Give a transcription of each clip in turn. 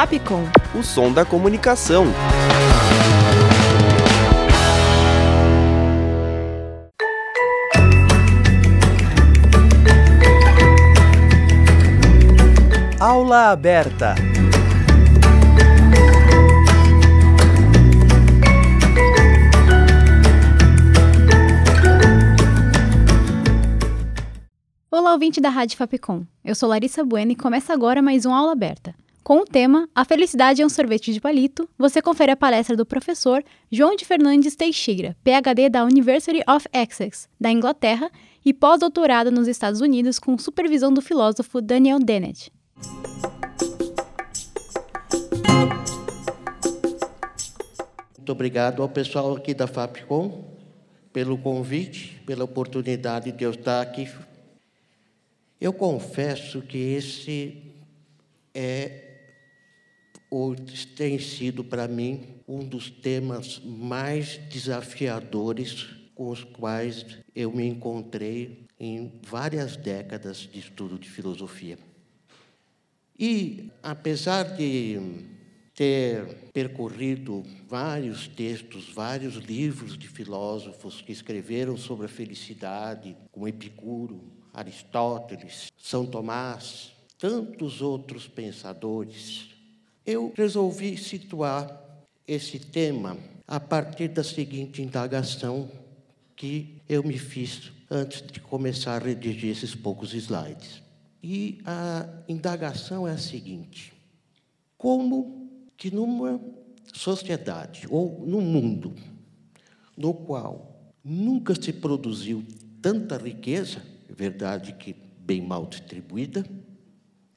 Fapcom. O som da comunicação. Aula aberta. Olá, ouvinte da Rádio Fapcom. Eu sou Larissa Bueno e começa agora mais um Aula Aberta. Com o tema A Felicidade é um Sorvete de Palito, você confere a palestra do professor João de Fernandes Teixeira, PhD da University of Essex, da Inglaterra, e pós-doutorado nos Estados Unidos com supervisão do filósofo Daniel Dennett. Muito obrigado ao pessoal aqui da Fapcom pelo convite, pela oportunidade de eu estar aqui. Eu confesso que esse é ou tem sido para mim um dos temas mais desafiadores com os quais eu me encontrei em várias décadas de estudo de filosofia. E apesar de ter percorrido vários textos, vários livros de filósofos que escreveram sobre a felicidade, como Epicuro, Aristóteles, São Tomás, tantos outros pensadores, eu resolvi situar esse tema a partir da seguinte indagação que eu me fiz antes de começar a redigir esses poucos slides. E a indagação é a seguinte: como que numa sociedade ou num mundo no qual nunca se produziu tanta riqueza, verdade que bem mal distribuída,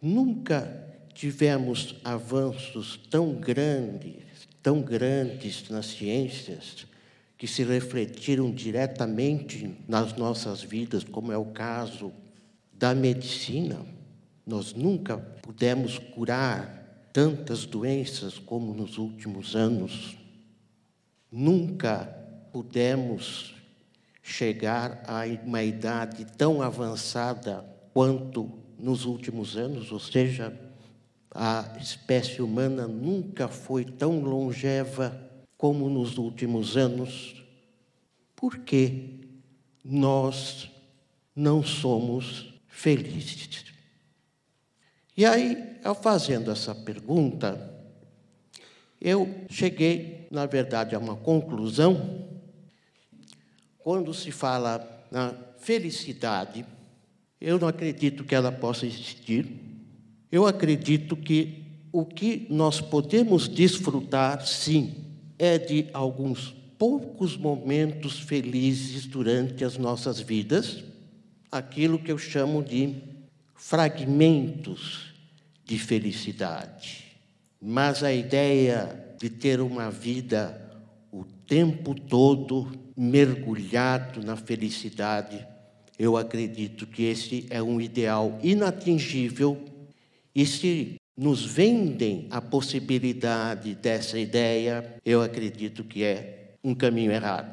nunca tivemos avanços tão grandes, tão grandes nas ciências, que se refletiram diretamente nas nossas vidas, como é o caso da medicina. Nós nunca pudemos curar tantas doenças como nos últimos anos. Nunca pudemos chegar a uma idade tão avançada quanto nos últimos anos, ou seja, a espécie humana nunca foi tão longeva como nos últimos anos, porque nós não somos felizes. E aí, ao fazendo essa pergunta, eu cheguei, na verdade, a uma conclusão. Quando se fala na felicidade, eu não acredito que ela possa existir eu acredito que o que nós podemos desfrutar, sim, é de alguns poucos momentos felizes durante as nossas vidas, aquilo que eu chamo de fragmentos de felicidade. Mas a ideia de ter uma vida o tempo todo mergulhado na felicidade, eu acredito que esse é um ideal inatingível e se nos vendem a possibilidade dessa ideia, eu acredito que é um caminho errado,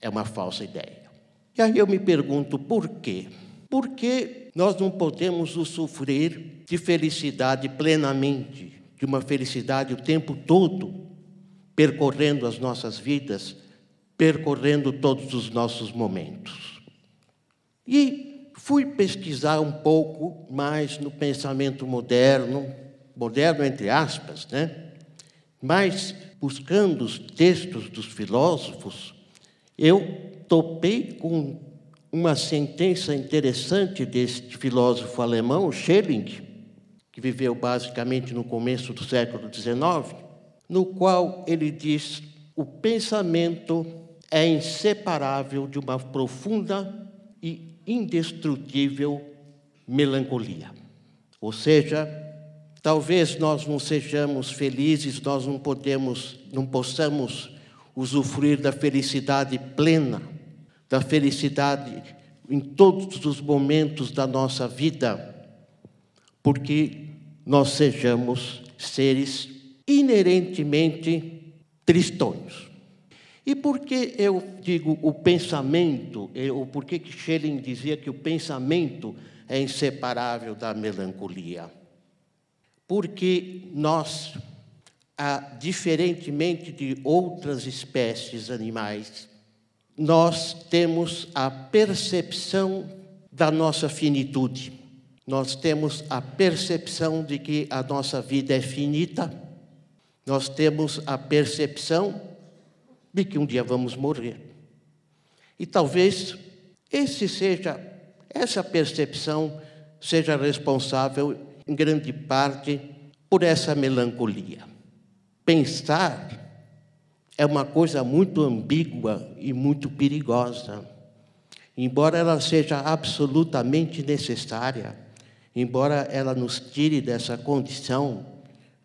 é uma falsa ideia. E aí eu me pergunto por quê? Por que nós não podemos usufruir de felicidade plenamente, de uma felicidade o tempo todo, percorrendo as nossas vidas, percorrendo todos os nossos momentos? E fui pesquisar um pouco mais no pensamento moderno, moderno entre aspas, né? Mas buscando os textos dos filósofos, eu topei com uma sentença interessante deste filósofo alemão, Schelling, que viveu basicamente no começo do século XIX, no qual ele diz: o pensamento é inseparável de uma profunda indestrutível melancolia. Ou seja, talvez nós não sejamos felizes, nós não podemos, não possamos usufruir da felicidade plena, da felicidade em todos os momentos da nossa vida, porque nós sejamos seres inerentemente tristonhos. E por que eu digo o pensamento, ou por que Schelling dizia que o pensamento é inseparável da melancolia? porque nós, ah, diferentemente de outras espécies animais, nós temos a percepção da nossa finitude. Nós temos a percepção de que a nossa vida é finita. Nós temos a percepção de que um dia vamos morrer. E talvez esse seja essa percepção seja responsável em grande parte por essa melancolia. Pensar é uma coisa muito ambígua e muito perigosa. Embora ela seja absolutamente necessária, embora ela nos tire dessa condição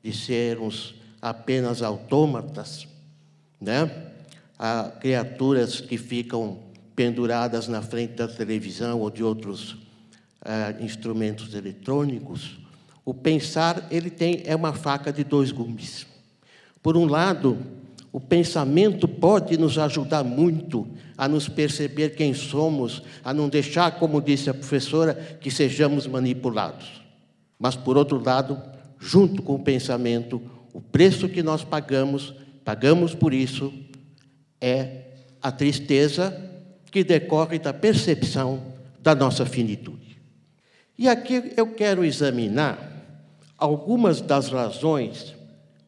de sermos apenas autômatas, né? Há criaturas que ficam penduradas na frente da televisão ou de outros uh, instrumentos eletrônicos. O pensar ele tem é uma faca de dois gumes. Por um lado, o pensamento pode nos ajudar muito a nos perceber quem somos, a não deixar, como disse a professora, que sejamos manipulados. Mas, por outro lado, junto com o pensamento, o preço que nós pagamos, pagamos por isso, é a tristeza que decorre da percepção da nossa finitude. E aqui eu quero examinar algumas das razões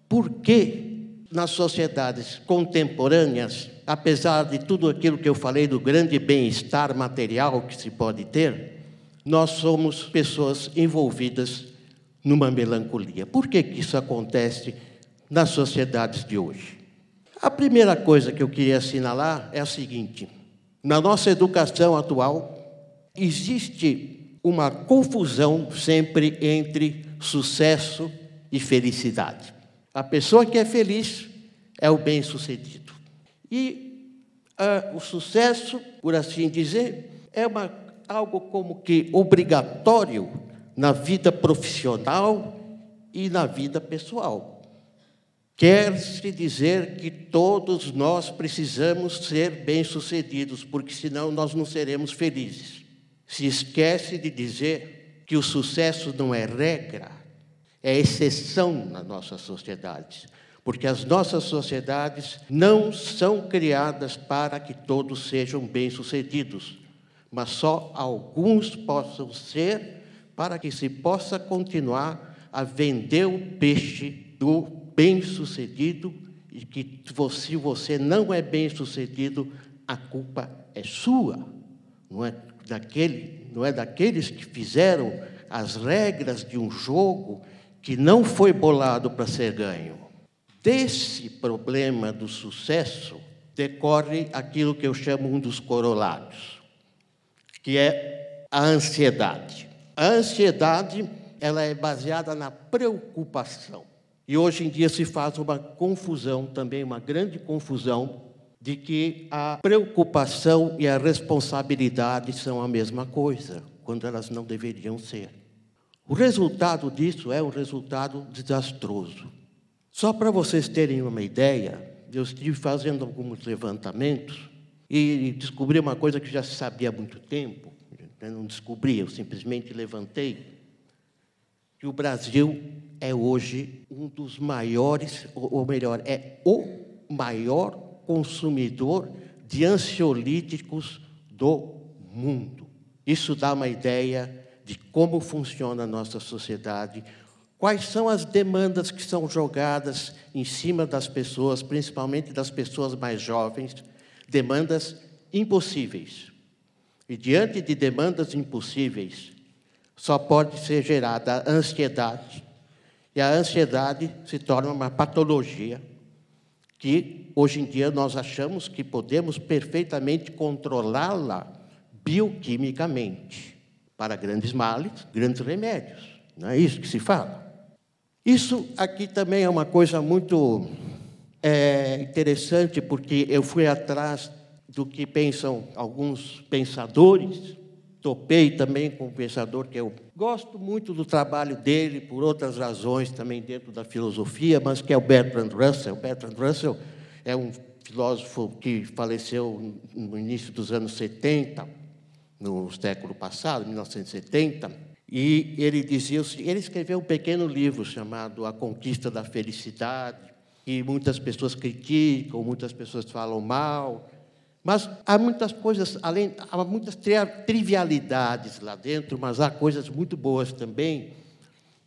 por que nas sociedades contemporâneas, apesar de tudo aquilo que eu falei do grande bem-estar material que se pode ter, nós somos pessoas envolvidas numa melancolia. Por que, que isso acontece nas sociedades de hoje? A primeira coisa que eu queria assinalar é a seguinte: na nossa educação atual, existe uma confusão sempre entre sucesso e felicidade. A pessoa que é feliz é o bem-sucedido. E uh, o sucesso, por assim dizer, é uma, algo como que obrigatório na vida profissional e na vida pessoal. Quer-se dizer que todos nós precisamos ser bem-sucedidos, porque senão nós não seremos felizes. Se esquece de dizer que o sucesso não é regra, é exceção na nossa sociedade. Porque as nossas sociedades não são criadas para que todos sejam bem-sucedidos, mas só alguns possam ser para que se possa continuar a vender o peixe do bem-sucedido e que se você não é bem-sucedido, a culpa é sua, não é daquele, não é daqueles que fizeram as regras de um jogo que não foi bolado para ser ganho. Desse problema do sucesso decorre aquilo que eu chamo um dos corolários, que é a ansiedade. A ansiedade, ela é baseada na preocupação. E hoje em dia se faz uma confusão, também uma grande confusão, de que a preocupação e a responsabilidade são a mesma coisa, quando elas não deveriam ser. O resultado disso é um resultado desastroso. Só para vocês terem uma ideia, eu estive fazendo alguns levantamentos e descobri uma coisa que já se sabia há muito tempo. Eu não descobri, eu simplesmente levantei que o Brasil é hoje um dos maiores, ou melhor, é o maior consumidor de ansiolíticos do mundo. Isso dá uma ideia de como funciona a nossa sociedade, quais são as demandas que são jogadas em cima das pessoas, principalmente das pessoas mais jovens, demandas impossíveis. E diante de demandas impossíveis, só pode ser gerada ansiedade. E a ansiedade se torna uma patologia que hoje em dia nós achamos que podemos perfeitamente controlá-la bioquimicamente para grandes males, grandes remédios. Não é isso que se fala? Isso aqui também é uma coisa muito é, interessante, porque eu fui atrás do que pensam alguns pensadores topei também com um pensador que eu gosto muito do trabalho dele, por outras razões também dentro da filosofia, mas que é o Bertrand Russell. Bertrand Russell é um filósofo que faleceu no início dos anos 70, no século passado, 1970, E ele dizia, ele escreveu um pequeno livro chamado A Conquista da Felicidade, que muitas pessoas criticam, muitas pessoas falam mal, mas há muitas coisas, além, há muitas trivialidades lá dentro, mas há coisas muito boas também.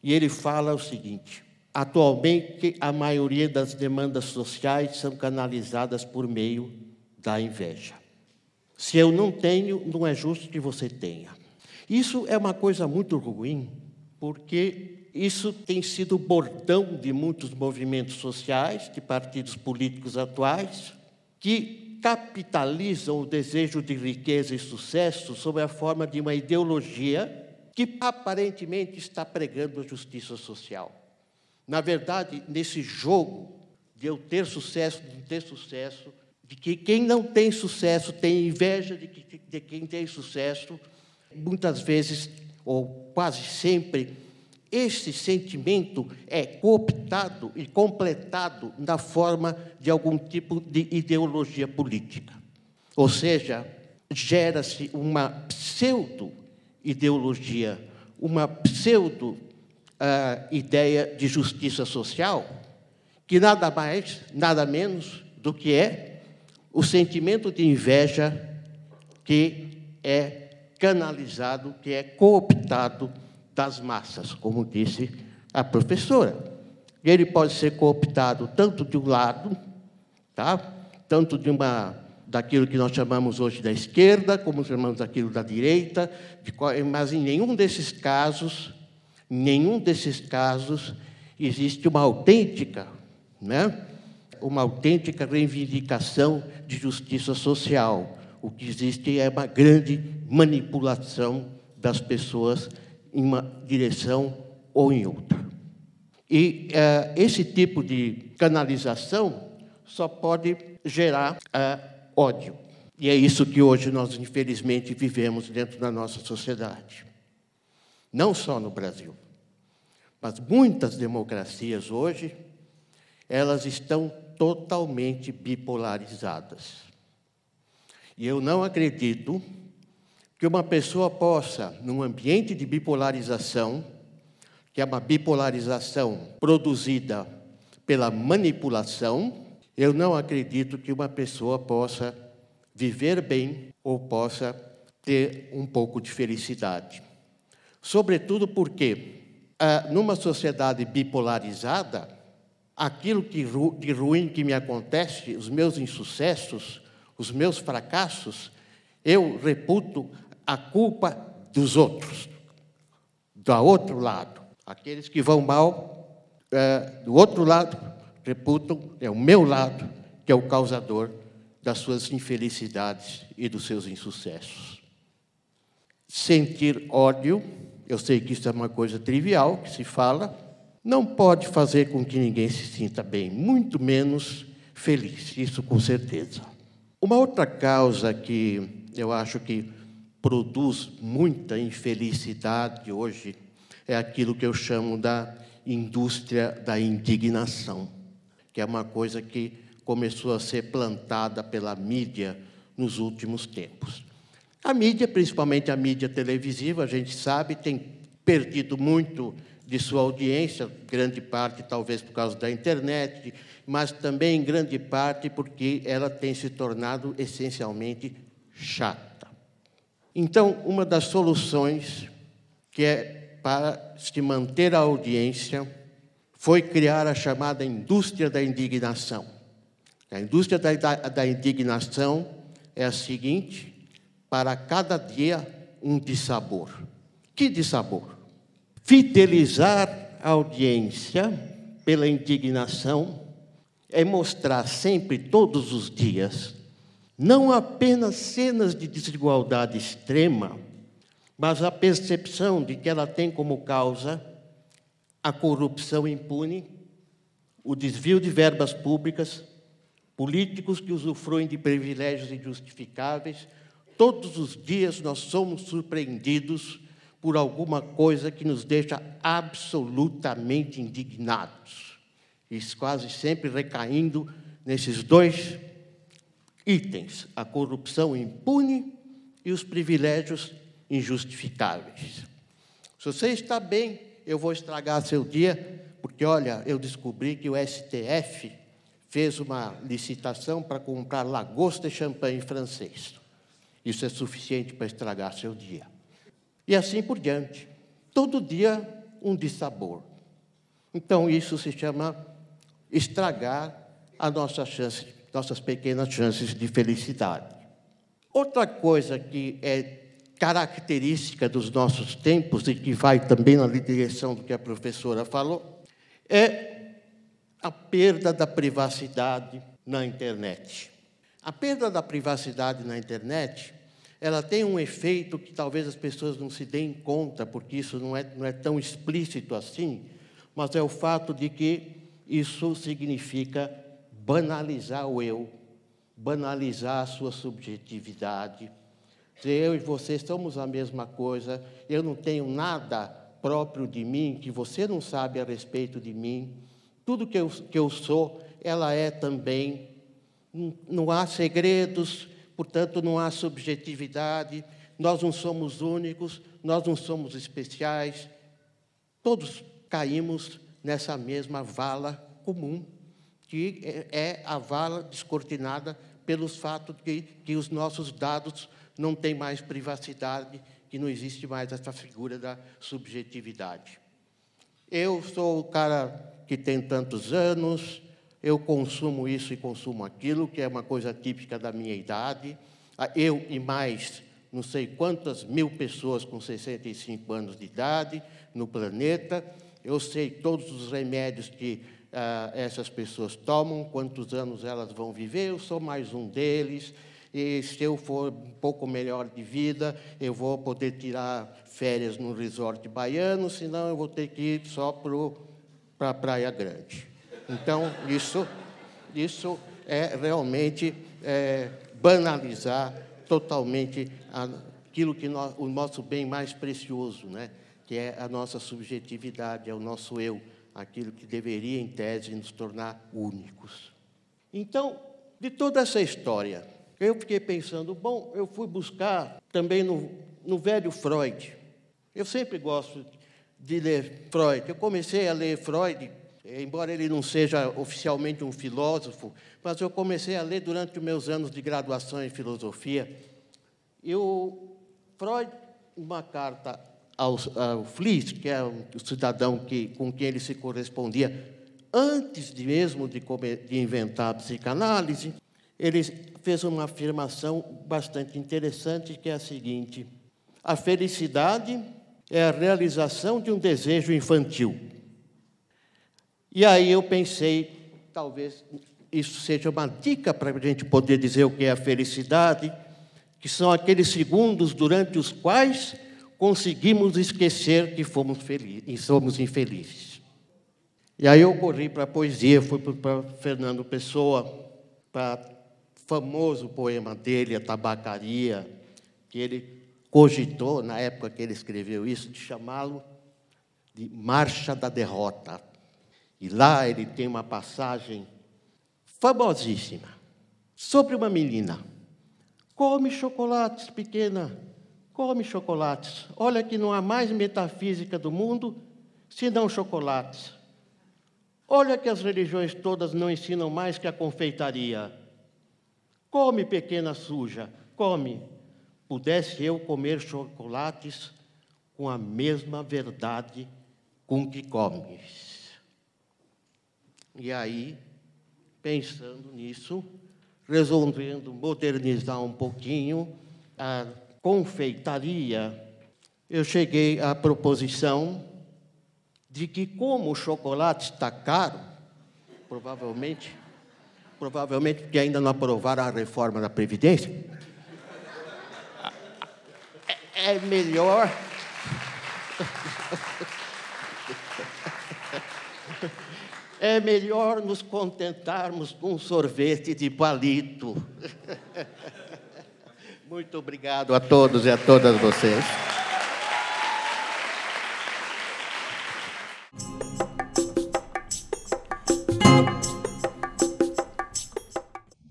E ele fala o seguinte: atualmente a maioria das demandas sociais são canalizadas por meio da inveja. Se eu não tenho, não é justo que você tenha. Isso é uma coisa muito ruim, porque isso tem sido o bordão de muitos movimentos sociais, de partidos políticos atuais, que capitalizam o desejo de riqueza e sucesso sob a forma de uma ideologia que aparentemente está pregando a justiça social. Na verdade, nesse jogo de eu ter sucesso, de não ter sucesso, de que quem não tem sucesso tem inveja de, que, de quem tem sucesso, muitas vezes, ou quase sempre, esse sentimento é cooptado e completado na forma de algum tipo de ideologia política. Ou seja, gera-se uma pseudo-ideologia, uma pseudo-ideia uh, de justiça social, que nada mais, nada menos do que é o sentimento de inveja que é canalizado, que é cooptado das massas, como disse a professora. Ele pode ser cooptado tanto de um lado, tá? tanto de uma daquilo que nós chamamos hoje da esquerda, como chamamos daquilo da direita, mas em nenhum desses casos, nenhum desses casos existe uma autêntica, né? uma autêntica reivindicação de justiça social. O que existe é uma grande manipulação das pessoas em uma direção ou em outra. E uh, esse tipo de canalização só pode gerar uh, ódio. E é isso que hoje nós, infelizmente, vivemos dentro da nossa sociedade. Não só no Brasil, mas muitas democracias hoje, elas estão totalmente bipolarizadas. E eu não acredito que uma pessoa possa, num ambiente de bipolarização, que é uma bipolarização produzida pela manipulação, eu não acredito que uma pessoa possa viver bem ou possa ter um pouco de felicidade. Sobretudo porque, ah, numa sociedade bipolarizada, aquilo que, de ruim que me acontece, os meus insucessos, os meus fracassos, eu reputo a culpa dos outros, do outro lado. Aqueles que vão mal, é, do outro lado, reputam, é o meu lado, que é o causador das suas infelicidades e dos seus insucessos. Sentir ódio, eu sei que isso é uma coisa trivial que se fala, não pode fazer com que ninguém se sinta bem, muito menos feliz, isso com certeza. Uma outra causa que eu acho que produz muita infelicidade hoje é aquilo que eu chamo da indústria da indignação, que é uma coisa que começou a ser plantada pela mídia nos últimos tempos. A mídia, principalmente a mídia televisiva, a gente sabe, tem perdido muito de sua audiência, grande parte talvez por causa da internet, mas também em grande parte porque ela tem se tornado essencialmente chata. Então, uma das soluções que é para se manter a audiência foi criar a chamada indústria da indignação. A indústria da, da, da indignação é a seguinte: para cada dia um dissabor. Que dissabor? Fidelizar a audiência pela indignação é mostrar sempre, todos os dias, não apenas cenas de desigualdade extrema, mas a percepção de que ela tem como causa a corrupção impune, o desvio de verbas públicas, políticos que usufruem de privilégios injustificáveis. Todos os dias nós somos surpreendidos por alguma coisa que nos deixa absolutamente indignados. Isso quase sempre recaindo nesses dois itens: a corrupção impune e os privilégios injustificáveis. Se você está bem, eu vou estragar seu dia, porque olha, eu descobri que o STF fez uma licitação para comprar lagosta e champanhe francês. Isso é suficiente para estragar seu dia. E assim por diante. Todo dia um dissabor. Então isso se chama estragar a nossa chance, nossas pequenas chances de felicidade. Outra coisa que é característica dos nossos tempos e que vai também na direção do que a professora falou é a perda da privacidade na internet. A perda da privacidade na internet, ela tem um efeito que talvez as pessoas não se deem conta, porque isso não é, não é tão explícito assim, mas é o fato de que isso significa banalizar o eu, banalizar a sua subjetividade. Eu e você somos a mesma coisa, eu não tenho nada próprio de mim que você não sabe a respeito de mim. Tudo que eu, que eu sou, ela é também. Não há segredos, portanto, não há subjetividade. Nós não somos únicos, nós não somos especiais. Todos caímos nessa mesma vala comum, que é, é a vala descortinada pelos fatos de que os nossos dados não têm mais privacidade, que não existe mais essa figura da subjetividade. Eu sou o cara que tem tantos anos, eu consumo isso e consumo aquilo, que é uma coisa típica da minha idade. Ah, eu e mais não sei quantas mil pessoas com 65 anos de idade no planeta. Eu sei todos os remédios que ah, essas pessoas tomam, quantos anos elas vão viver. Eu sou mais um deles. E se eu for um pouco melhor de vida, eu vou poder tirar férias no resort baiano, senão eu vou ter que ir só para a Praia Grande. Então, isso, isso é realmente é, banalizar totalmente aquilo que nós, o nosso bem mais precioso, né? que é a nossa subjetividade, é o nosso eu, aquilo que deveria, em tese, nos tornar únicos. Então, de toda essa história, eu fiquei pensando, bom, eu fui buscar também no, no velho Freud. Eu sempre gosto de ler Freud. Eu comecei a ler Freud, embora ele não seja oficialmente um filósofo, mas eu comecei a ler durante os meus anos de graduação em filosofia. E o Freud, uma carta ao, ao Fliss, que é o cidadão que, com quem ele se correspondia antes de mesmo de, de inventar a psicanálise, ele fez uma afirmação bastante interessante, que é a seguinte: a felicidade é a realização de um desejo infantil. E aí eu pensei, talvez isso seja uma dica para a gente poder dizer o que é a felicidade, que são aqueles segundos durante os quais conseguimos esquecer que fomos felizes e somos infelizes. E aí eu corri para a poesia, fui para Fernando Pessoa, para famoso poema dele, A Tabacaria, que ele cogitou, na época que ele escreveu isso, de chamá-lo de Marcha da Derrota. E lá ele tem uma passagem famosíssima sobre uma menina. Come chocolates, pequena, come chocolates. Olha que não há mais metafísica do mundo senão chocolates. Olha que as religiões todas não ensinam mais que a confeitaria. Come, pequena suja, come. Pudesse eu comer chocolates com a mesma verdade com que comes. E aí, pensando nisso, resolvendo modernizar um pouquinho a confeitaria, eu cheguei à proposição de que, como o chocolate está caro, provavelmente provavelmente porque ainda não aprovaram a reforma da Previdência. É, é melhor. É melhor nos contentarmos com um sorvete de palito. Muito obrigado a todos e a todas vocês.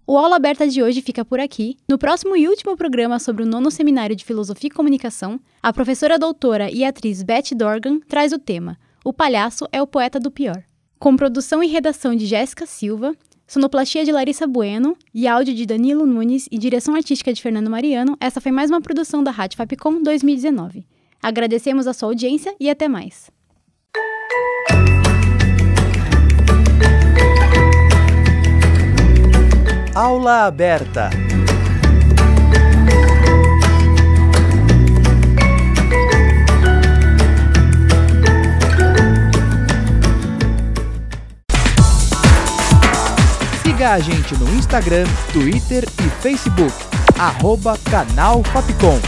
O Aula Aberta de hoje fica por aqui. No próximo e último programa sobre o nono seminário de Filosofia e Comunicação, a professora doutora e atriz Beth Dorgan traz o tema O Palhaço é o Poeta do Pior. Com produção e redação de Jéssica Silva, sonoplastia de Larissa Bueno e áudio de Danilo Nunes e direção artística de Fernando Mariano, essa foi mais uma produção da Rádio Fapcom 2019. Agradecemos a sua audiência e até mais. Aula aberta. Siga a gente no Instagram, Twitter e Facebook. Arroba Canal Fapcom.